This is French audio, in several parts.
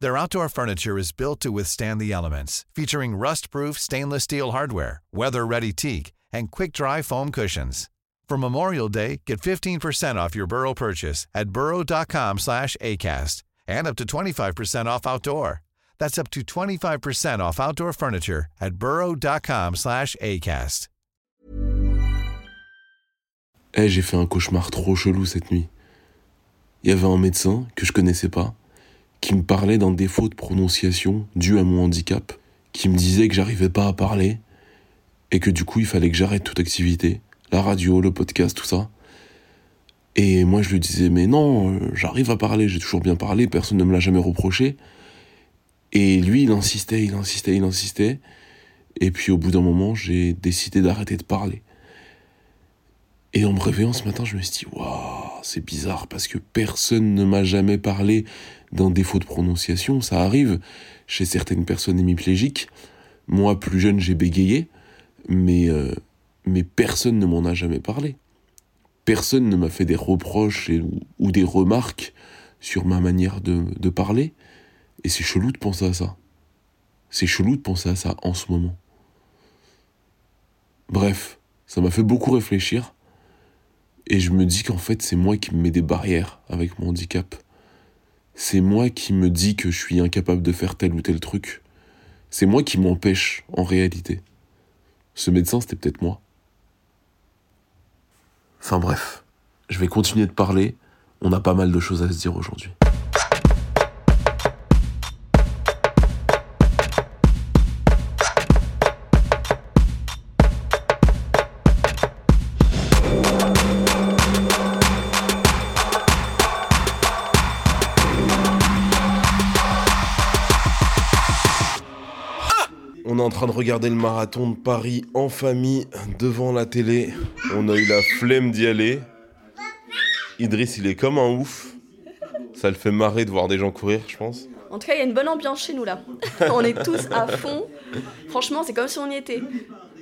Their outdoor furniture is built to withstand the elements, featuring rust-proof stainless steel hardware, weather-ready teak, and quick-dry foam cushions. For Memorial Day, get 15% off your Burrow purchase at burrow.com slash ACAST and up to 25% off outdoor. That's up to 25% off outdoor furniture at burrow.com slash ACAST. Eh, j'ai fait un cauchemar trop chelou cette nuit. Il y avait un médecin que je connaissais pas qui me parlait d'un défaut de prononciation dû à mon handicap, qui me disait que j'arrivais pas à parler et que du coup il fallait que j'arrête toute activité, la radio, le podcast, tout ça. Et moi je lui disais mais non, euh, j'arrive à parler, j'ai toujours bien parlé, personne ne me l'a jamais reproché. Et lui il insistait, il insistait, il insistait. Et puis au bout d'un moment j'ai décidé d'arrêter de parler. Et en me réveillant ce matin, je me suis dit, waouh, c'est bizarre parce que personne ne m'a jamais parlé d'un défaut de prononciation. Ça arrive chez certaines personnes hémiplégiques. Moi, plus jeune, j'ai bégayé, mais, euh, mais personne ne m'en a jamais parlé. Personne ne m'a fait des reproches ou, des remarques sur ma manière de, de parler. Et c'est chelou de penser à ça. C'est chelou de penser à ça en ce moment. Bref, ça m'a fait beaucoup réfléchir. Et je me dis qu'en fait, c'est moi qui me mets des barrières avec mon handicap. C'est moi qui me dis que je suis incapable de faire tel ou tel truc. C'est moi qui m'empêche en réalité. Ce médecin, c'était peut-être moi. Enfin bref, je vais continuer de parler. On a pas mal de choses à se dire aujourd'hui. Train de regarder le marathon de Paris en famille devant la télé. On a eu la flemme d'y aller. Idriss, il est comme un ouf. Ça le fait marrer de voir des gens courir, je pense. En tout cas, il y a une bonne ambiance chez nous là. on est tous à fond. Franchement, c'est comme si on y était.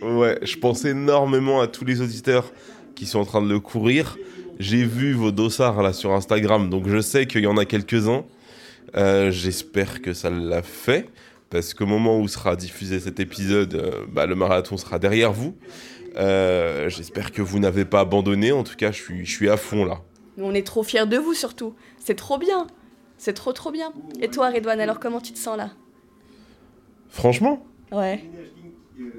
Ouais, je pense énormément à tous les auditeurs qui sont en train de le courir. J'ai vu vos dossards là sur Instagram, donc je sais qu'il y en a quelques-uns. Euh, j'espère que ça l'a fait parce qu'au moment où sera diffusé cet épisode, euh, bah, le marathon sera derrière vous. Euh, j'espère que vous n'avez pas abandonné. En tout cas, je suis, je suis à fond là. On est trop fiers de vous surtout. C'est trop bien. C'est trop trop bien. Et toi, Redouane, alors comment tu te sens là? Franchement? Ouais.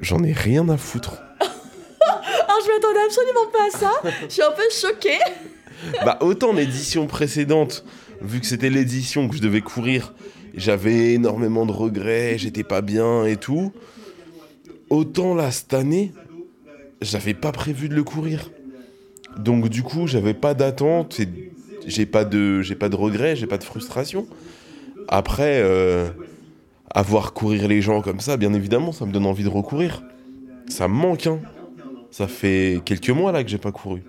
J'en ai rien à foutre. oh, je m'attendais absolument pas à ça. Je suis un peu choquée. bah, autant l'édition précédente, vu que c'était l'édition que je devais courir, j'avais énormément de regrets, j'étais pas bien et tout. Autant là, cette année, j'avais pas prévu de le courir. Donc du coup, j'avais pas d'attente, j'ai pas de j'ai pas de regrets, j'ai pas de frustration. Après euh, avoir courir les gens comme ça, bien évidemment, ça me donne envie de recourir. Ça me manque hein. Ça fait quelques mois là que j'ai pas couru.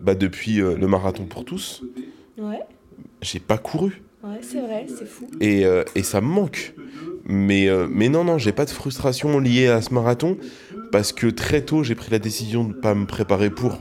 Bah depuis euh, le marathon pour tous. Ouais. J'ai pas couru. Ouais, c'est vrai, c'est fou. Et, euh, et, ça me manque. Mais, euh, mais non, non, j'ai pas de frustration liée à ce marathon parce que très tôt, j'ai pris la décision de pas me préparer pour.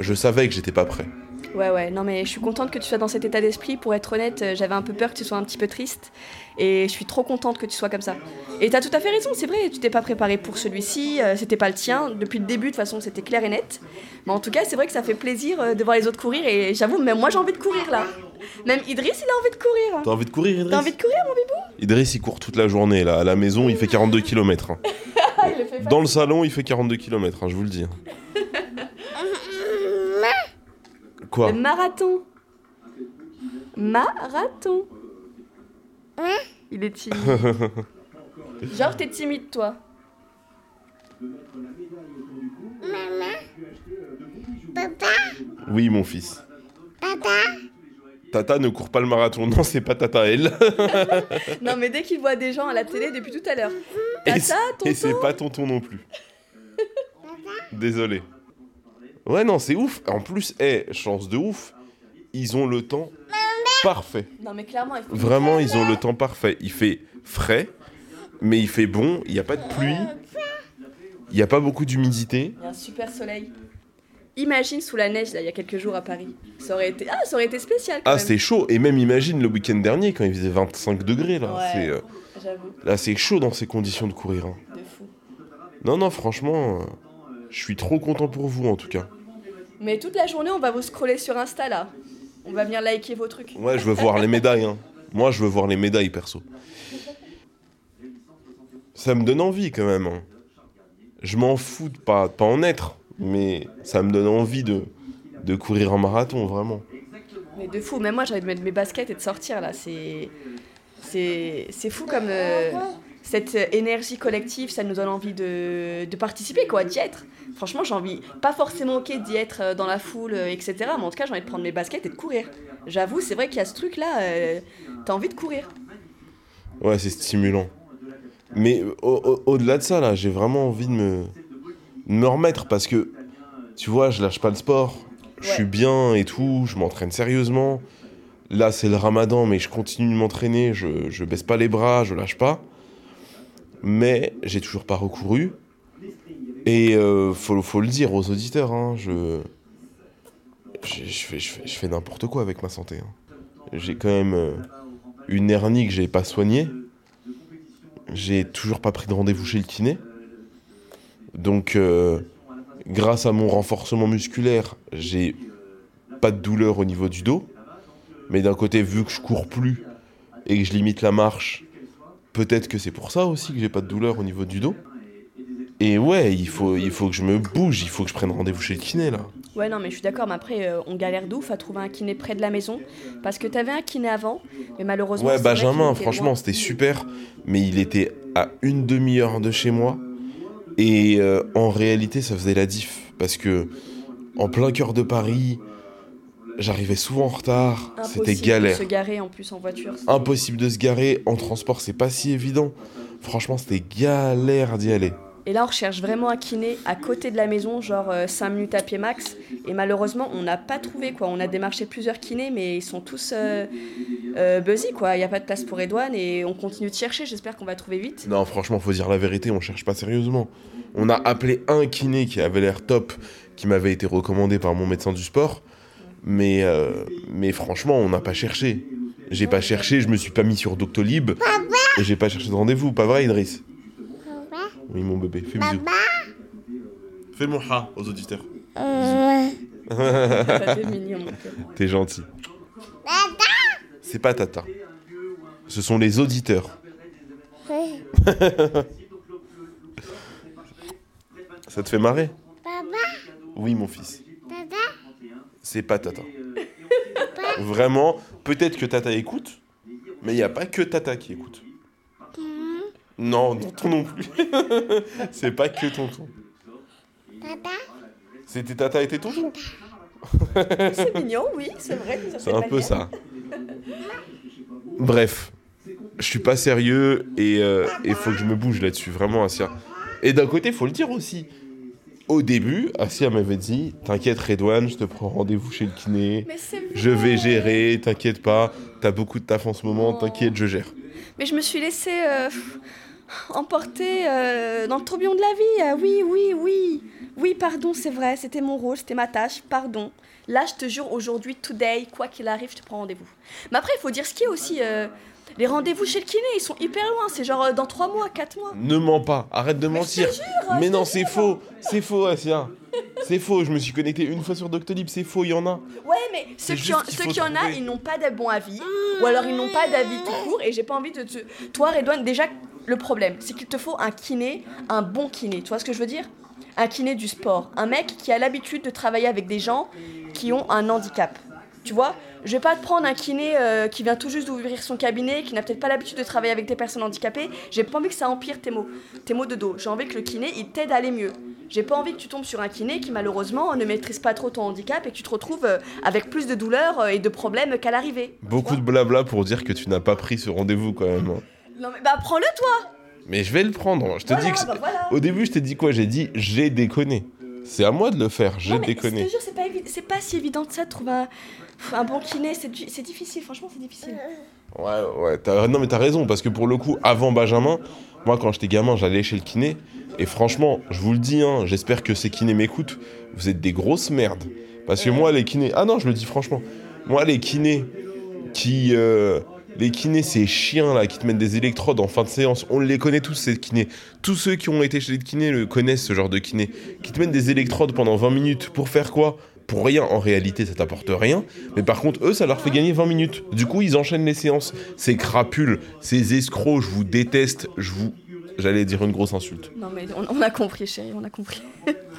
Je savais que j'étais pas prêt. Ouais, ouais, non, mais je suis contente que tu sois dans cet état d'esprit. Pour être honnête, euh, j'avais un peu peur que tu sois un petit peu triste. Et je suis trop contente que tu sois comme ça. Et t'as tout à fait raison, c'est vrai, tu t'es pas préparé pour celui-ci, c'était pas le tien. Depuis le début, de toute façon, c'était clair et net. Mais en tout cas, c'est vrai que ça fait plaisir de voir les autres courir. Et j'avoue, même moi, j'ai envie de courir là. Même Idriss, il a envie de courir. T'as envie de courir, Idriss T'as envie de courir, mon bibou Idriss, il court toute la journée, là. À la maison, il fait 42 km. Hein. Dans le salon, il fait 42 km, hein, je vous le dis. Quoi Le marathon. Marathon. Il est timide. Genre, t'es timide, toi. Oui, mon fils. Tata ne court pas le marathon. Non, c'est pas Tata, elle. Non, mais dès qu'il voit des gens à la télé depuis tout à l'heure. Et Tata, tonton Et c'est pas tonton non plus. Désolé. Ouais, non, c'est ouf. En plus, eh, chance de ouf. Ils ont le temps parfait. Non, mais clairement, il faut. Vraiment, ils ont le temps parfait. Il fait frais, mais il fait bon. Il n'y a pas de pluie. Il n'y a pas beaucoup d'humidité. Il y a un super soleil. Imagine sous la neige, là, il y a quelques jours à Paris. Ça aurait été, ah, ça aurait été spécial quand Ah, c'est chaud. Et même imagine le week-end dernier quand il faisait 25 degrés. Là, Ouais. c'est, euh, là, c'est chaud dans ces conditions de courir. hein. de fou. Non, non, franchement, euh, je suis trop content pour vous en tout cas. Mais toute la journée, on va vous scroller sur Insta, là. On va venir liker vos trucs. Ouais, je veux voir les médailles. hein. Moi, je veux voir les médailles perso. Ça me donne envie quand même. hein. Je m'en fous de pas, pas en être, mais ça me donne envie de, de courir un marathon, vraiment. Mais de fou, même moi, j'ai envie de mettre mes baskets et de sortir, là. C'est. C'est fou comme. euh, cette énergie collective, ça nous donne envie de, de participer, quoi, d'y être. Franchement, j'ai envie, pas forcément ok d'y être euh, dans la foule, euh, etc. Mais en tout cas, j'ai envie de prendre mes baskets et de courir. J'avoue, c'est vrai qu'il y a ce truc-là, euh, t'as envie de courir. Ouais, c'est stimulant. Mais euh, au- au- au-delà de ça, là, j'ai vraiment envie de me, me remettre parce que, tu vois, je lâche pas le sport. Je suis bien et tout, je m'entraîne sérieusement. Là, c'est le ramadan, mais je continue de m'entraîner, je, je baisse pas les bras, je lâche pas. Mais j'ai toujours pas recouru. Et euh, faut, faut le dire aux auditeurs, hein, je, je, je fais, je fais, je fais n'importe quoi avec ma santé. hein. J'ai quand même euh, une hernie que j'ai pas soignée. J'ai toujours pas pris de rendez-vous chez le kiné. Donc, euh, grâce à mon renforcement musculaire, j'ai pas de douleur au niveau du dos. Mais d'un côté, vu que je cours plus et que je limite la marche, peut-être que c'est pour ça aussi que j'ai pas de douleur au niveau du dos. Et ouais, il faut, il faut que je me bouge, il faut que je prenne rendez-vous chez le kiné là. Ouais, non, mais je suis d'accord, mais après, euh, on galère de ouf à trouver un kiné près de la maison. Parce que t'avais un kiné avant, mais malheureusement. Ouais, Benjamin, franchement, c'était super, mais il était à une demi-heure de chez moi. Et euh, en réalité, ça faisait la diff. Parce que, en plein cœur de Paris, j'arrivais souvent en retard, c'était Impossible galère. De se garer en plus en voiture. Impossible de se garer, en transport, c'est pas si évident. Franchement, c'était galère d'y aller. Et là, on recherche vraiment un kiné à côté de la maison, genre 5 minutes à pied max. Et malheureusement, on n'a pas trouvé quoi. On a démarché plusieurs kinés, mais ils sont tous euh, euh, busy quoi. Il n'y a pas de place pour Edouane et on continue de chercher. J'espère qu'on va trouver vite. Non, franchement, faut dire la vérité, on cherche pas sérieusement. On a appelé un kiné qui avait l'air top, qui m'avait été recommandé par mon médecin du sport. Mais, euh, mais franchement, on n'a pas cherché. J'ai pas cherché, je me suis pas mis sur Doctolib. Et j'ai pas cherché de rendez-vous, pas vrai, Idriss? Oui, mon bébé, fais bisous. Fais mon ha aux auditeurs. Mon cœur. T'es gentil. C'est pas Tata. Ce sont les auditeurs. Ça te fait marrer? Oui, mon fils. C'est pas Tata. Vraiment, peut-être que Tata écoute, mais il n'y a pas que Tata qui écoute. Non, tonton non plus. C'est pas que tonton. C'était Tata et tes tontons. C'est mignon, oui, c'est vrai. C'est un peu ça. Bref, je suis pas sérieux et il faut que je me bouge là-dessus, vraiment, Asia. Et d'un côté, faut le dire aussi. Au début, Asia m'avait dit T'inquiète, Redouane, je te prends rendez-vous chez le kiné. Mais c'est Je vais gérer, t'inquiète pas. T'as beaucoup de taf en ce moment, t'inquiète, je gère. Mais je me suis laissée euh, emporter euh, dans le tourbillon de la vie. Ah oui, oui, oui. Oui, pardon, c'est vrai, c'était mon rôle, c'était ma tâche, pardon. Là, je te jure, aujourd'hui, today, quoi qu'il arrive, je te prends rendez-vous. Mais après, il faut dire ce qui est aussi. euh, les rendez-vous chez le kiné, ils sont hyper loin. C'est genre euh, dans 3 mois, 4 mois. Ne mens pas, arrête de mentir. Mais je non, te c'est faux, c'est faux, Asia. C'est faux, je me suis connecté une fois sur Doctolib, c'est faux, il y en a. Ouais, mais ceux qui, en, ceux qui en a, ils n'ont pas de bon avis. Ou alors ils n'ont pas d'avis tout court. Et j'ai pas envie de te. Toi, Redouane, déjà, le problème, c'est qu'il te faut un kiné, un bon kiné. Tu vois ce que je veux dire? Un kiné du sport. Un mec qui a l'habitude de travailler avec des gens qui ont un handicap. Tu vois? Je vais pas te prendre un kiné euh, qui vient tout juste d'ouvrir son cabinet, qui n'a peut-être pas l'habitude de travailler avec des personnes handicapées. J'ai pas envie que ça empire tes maux, tes maux de dos. J'ai envie que le kiné, il t'aide à aller mieux. J'ai pas envie que tu tombes sur un kiné qui malheureusement ne maîtrise pas trop ton handicap et que tu te retrouves euh, avec plus de douleurs euh, et de problèmes qu'à l'arrivée. Beaucoup de blabla pour dire que tu n'as pas pris ce rendez-vous quand même. Non mais bah prends-le toi Mais je vais le prendre. Je te Voilà, dis que. bah voilà. Au début, je t'ai dit quoi? J'ai dit j'ai déconné. C'est à moi de le faire, j'ai Non, mais Je déconné. te jure, c'est pas, évi- c'est pas si évident que ça de trouver un, un bon kiné, c'est du- c'est difficile, franchement c'est difficile. Ouais, ouais, t'as- non mais t'as raison, parce que pour le coup, avant Benjamin, moi quand j'étais gamin, j'allais chez le kiné, et franchement, je vous le dis, hein, j'espère que ces kinés m'écoutent, vous êtes des grosses merdes. Parce que moi, les kinés... Ah non, je le dis franchement. Moi, les kinés qui... euh, Les kinés, ces chiens là qui te mettent des électrodes en fin de séance, on les connaît tous ces kinés. Tous ceux qui ont été chez les kinés le connaissent ce genre de kiné. Qui te mettent des électrodes pendant 20 minutes pour faire quoi? Pour rien, en réalité ça t'apporte rien. Mais par contre, eux, ça leur fait gagner 20 minutes. Du coup, ils enchaînent les séances. Ces crapules, ces escrocs, je vous déteste, je vous... J'allais dire une grosse insulte. Non mais on, on a compris chérie, on a compris.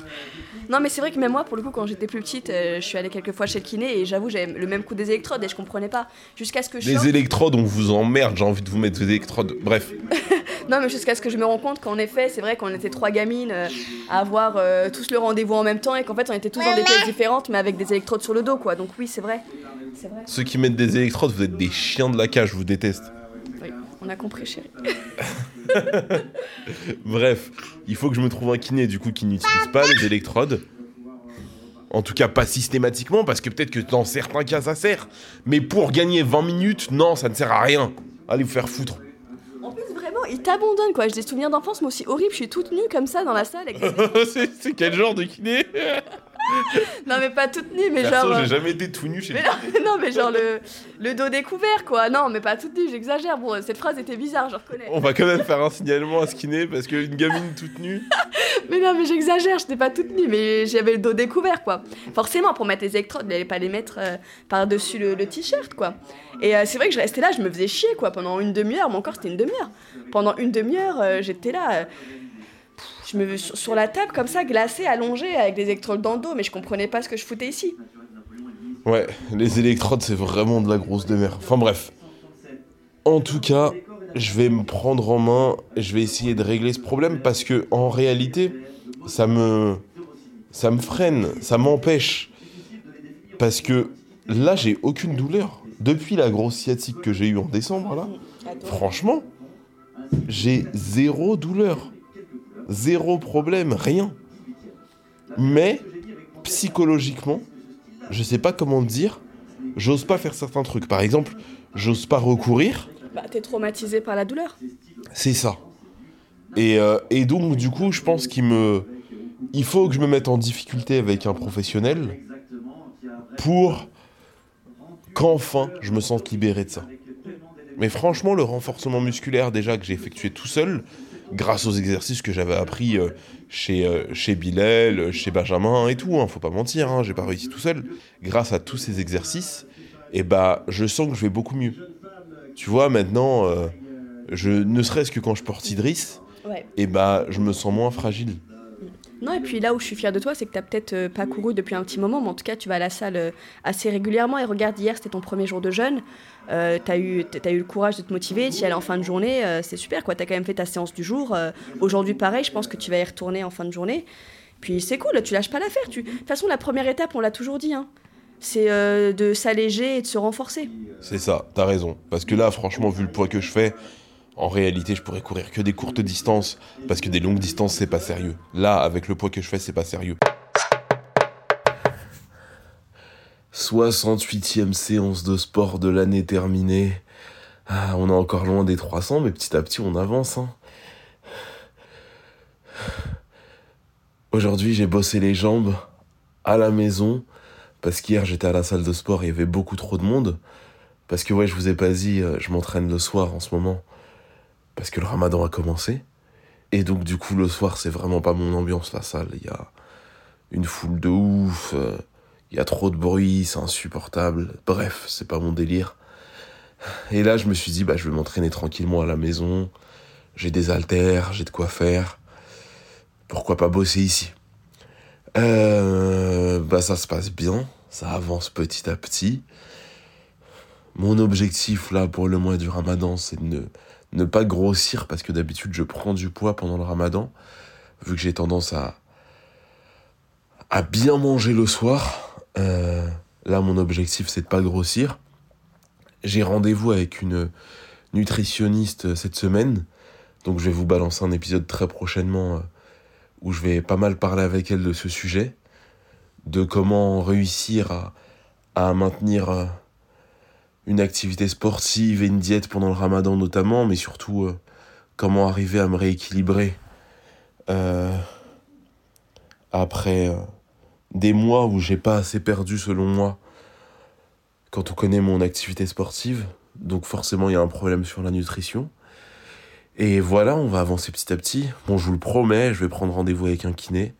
non mais c'est vrai que même moi pour le coup quand j'étais plus petite, euh, je suis allée quelques fois chez le kiné et j'avoue j'avais le même coup des électrodes et je comprenais pas. Jusqu'à ce que je Les sorte- électrodes, on vous emmerde, j'ai envie de vous mettre des électrodes. Bref. Non mais jusqu'à ce que je me rende compte qu'en effet c'est vrai qu'on était trois gamines euh, à avoir euh, tous le rendez-vous en même temps et qu'en fait on était tous dans des pièces différentes mais avec des électrodes sur le dos quoi. Donc oui c'est vrai. C'est vrai. Ceux qui mettent des électrodes, vous êtes des chiens de la cage, je vous déteste. A compris chérie. Bref, il faut que je me trouve un kiné du coup qui n'utilise pas les électrodes. En tout cas, pas systématiquement, parce que peut-être que dans certains cas ça sert. Mais pour gagner 20 minutes, non, ça ne sert à rien. Allez vous faire foutre. En plus vraiment il t'abandonne quoi. J'ai des souvenirs d'enfance moi aussi horribles. Je suis toute nue comme ça dans la salle. Avec des- c'est c'est quel genre de kiné? non mais pas toute nue mais Perso, genre. euh, j'ai jamais été tout nu chez Mais non, non, mais genre le, le dos découvert, quoi. Non, mais pas toute nue, j'exagère. Bon, cette phrase était bizarre, je reconnais. On va quand même faire un signalement à ce kiné, parce qu'une gamine toute nue... Mais non, mais j'exagère, j'étais pas toute nue, mais j'avais le dos découvert, quoi. Forcément, pour mettre les électrodes, il fallait pas les mettre euh, par-dessus le, le t-shirt, quoi. Et euh, c'est vrai que je restais là, je me faisais chier, quoi, pendant une demi-heure. Mon corps, c'était une demi-heure. Pendant une demi-heure, euh, j'étais là. Je me sur, sur la table comme ça, glacée, allongée, avec des électrodes dans le dos, mais je comprenais pas ce que je foutais ici. Ouais, les électrodes, c'est vraiment de la grosse de mer. Enfin bref. En tout cas, je vais me prendre en main, et je vais essayer de régler ce problème parce que en réalité, ça me ça me freine, ça m'empêche parce que là, j'ai aucune douleur depuis la grosse sciatique que j'ai eue en décembre là. Franchement, j'ai zéro douleur. Zéro problème, rien. Mais psychologiquement, je sais pas comment dire, j'ose pas faire certains trucs. Par exemple, j'ose pas recourir, Bah, t'es traumatisé par la douleur. c'est ça. Et, euh, et donc, du coup, je pense qu'il me. Il faut que je me mette en difficulté avec un professionnel pour qu'enfin je me sente libéré de ça. Mais franchement, le renforcement musculaire, déjà que j'ai effectué tout seul, grâce aux exercices que j'avais appris euh, chez, euh, chez Bilal, euh, chez Benjamin et tout, hein, faut pas mentir, hein, j'ai pas réussi tout seul. Grâce à tous ces exercices, et bah, je sens que je vais beaucoup mieux. Tu vois, maintenant, euh, je, ne serait-ce que quand je porte Idriss, Ouais. et bah, je me sens moins fragile. Non, et puis là où je suis fière de toi, c'est que t'as peut-être euh, pas couru depuis un petit moment, mais en tout cas, tu vas à la salle euh, assez régulièrement. Et regarde, hier, c'était ton premier jour de jeûne. Euh, t'as eu, t'as eu le courage de te motiver, tu y allais en fin de journée, euh, c'est super quoi. T'as quand même fait ta séance du jour. Aujourd'hui, pareil, je pense que tu vas y retourner en fin de journée. Puis c'est cool, tu lâches pas l'affaire. Tu... De toute façon, la première étape, on l'a toujours dit, hein, c'est de s'alléger et de se renforcer. C'est ça, t'as raison. Parce que là, franchement, vu le poids que je fais, en réalité, je pourrais courir que des courtes distances, parce que des longues distances, c'est pas sérieux. Là, avec le poids que je fais, c'est pas sérieux. 68e séance de sport de l'année terminée. Ah, on est encore loin des 300, mais petit à petit, on avance. hein. Aujourd'hui, j'ai bossé les jambes à la maison, parce qu'hier, j'étais à la salle de sport, il y avait beaucoup trop de monde. Parce que ouais, je vous ai pas dit, euh, je m'entraîne le soir en ce moment. Parce que le ramadan a commencé. Et donc du coup, le soir, c'est vraiment pas mon ambiance, la salle. Il y a une foule de ouf, euh, il y a trop de bruit, c'est insupportable. Bref, c'est pas mon délire. Et là, je me suis dit, bah, je vais m'entraîner tranquillement à la maison. J'ai des haltères, j'ai de quoi faire. Pourquoi pas bosser ici? Euh, Bah, ça se passe bien, ça avance petit à petit. Mon objectif là pour le mois du ramadan, c'est de ne, ne pas grossir parce que d'habitude je prends du poids pendant le ramadan, vu que j'ai tendance à, à bien manger le soir. Euh, là, mon objectif, c'est de pas grossir. J'ai rendez-vous avec une nutritionniste cette semaine. Donc, je vais vous balancer un épisode très prochainement euh, où je vais pas mal parler avec elle de ce sujet. De comment réussir à, à maintenir euh, une activité sportive et une diète pendant le ramadan notamment, mais surtout euh, comment arriver à me rééquilibrer euh, après des mois où j'ai pas assez perdu selon moi quand on connaît mon activité sportive. Donc forcément il y a un problème sur la nutrition. Et voilà, on va avancer petit à petit. Bon, je vous le promets, je vais prendre rendez-vous avec un kiné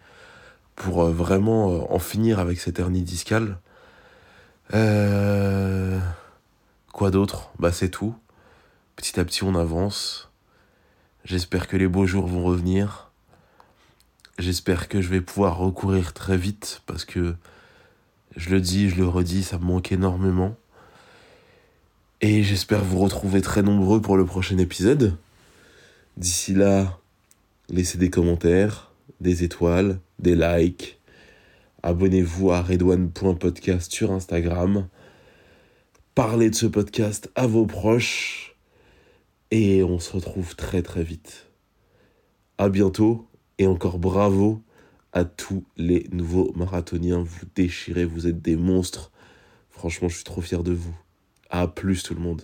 pour vraiment en finir avec cette hernie discale. Euh... Quoi d'autre? Bah c'est tout. Petit à petit on avance. J'espère que les beaux jours vont revenir. J'espère que je vais pouvoir recourir très vite parce que je le dis, je le redis, ça me manque énormément. Et j'espère vous retrouver très nombreux pour le prochain épisode. D'ici là, laissez des commentaires, des étoiles, des likes. Abonnez-vous à redouane.podcast sur Instagram. Parlez de ce podcast à vos proches. Et on se retrouve très très vite. À bientôt et encore bravo à tous les nouveaux marathoniens. Vous déchirez, vous êtes des monstres. Franchement, je suis trop fier de vous. À plus tout le monde.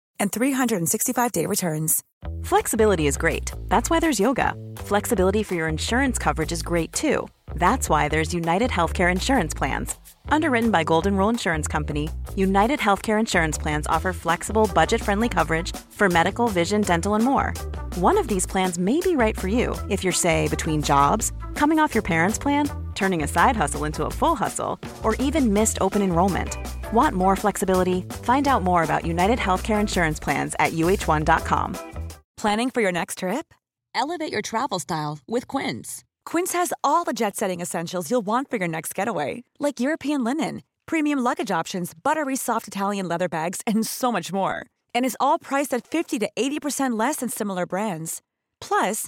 and 365-day returns. Flexibility is great. That's why there's yoga. Flexibility for your insurance coverage is great too. That's why there's United Healthcare Insurance Plans. Underwritten by Golden Rule Insurance Company, United Healthcare Insurance Plans offer flexible, budget friendly coverage for medical, vision, dental, and more. One of these plans may be right for you if you're, say, between jobs, coming off your parents' plan, turning a side hustle into a full hustle, or even missed open enrollment. Want more flexibility? Find out more about United Healthcare Insurance Plans at uh1.com. Planning for your next trip? Elevate your travel style with Quince. Quince has all the jet setting essentials you'll want for your next getaway, like European linen, premium luggage options, buttery soft Italian leather bags, and so much more. And is all priced at 50 to 80% less than similar brands. Plus,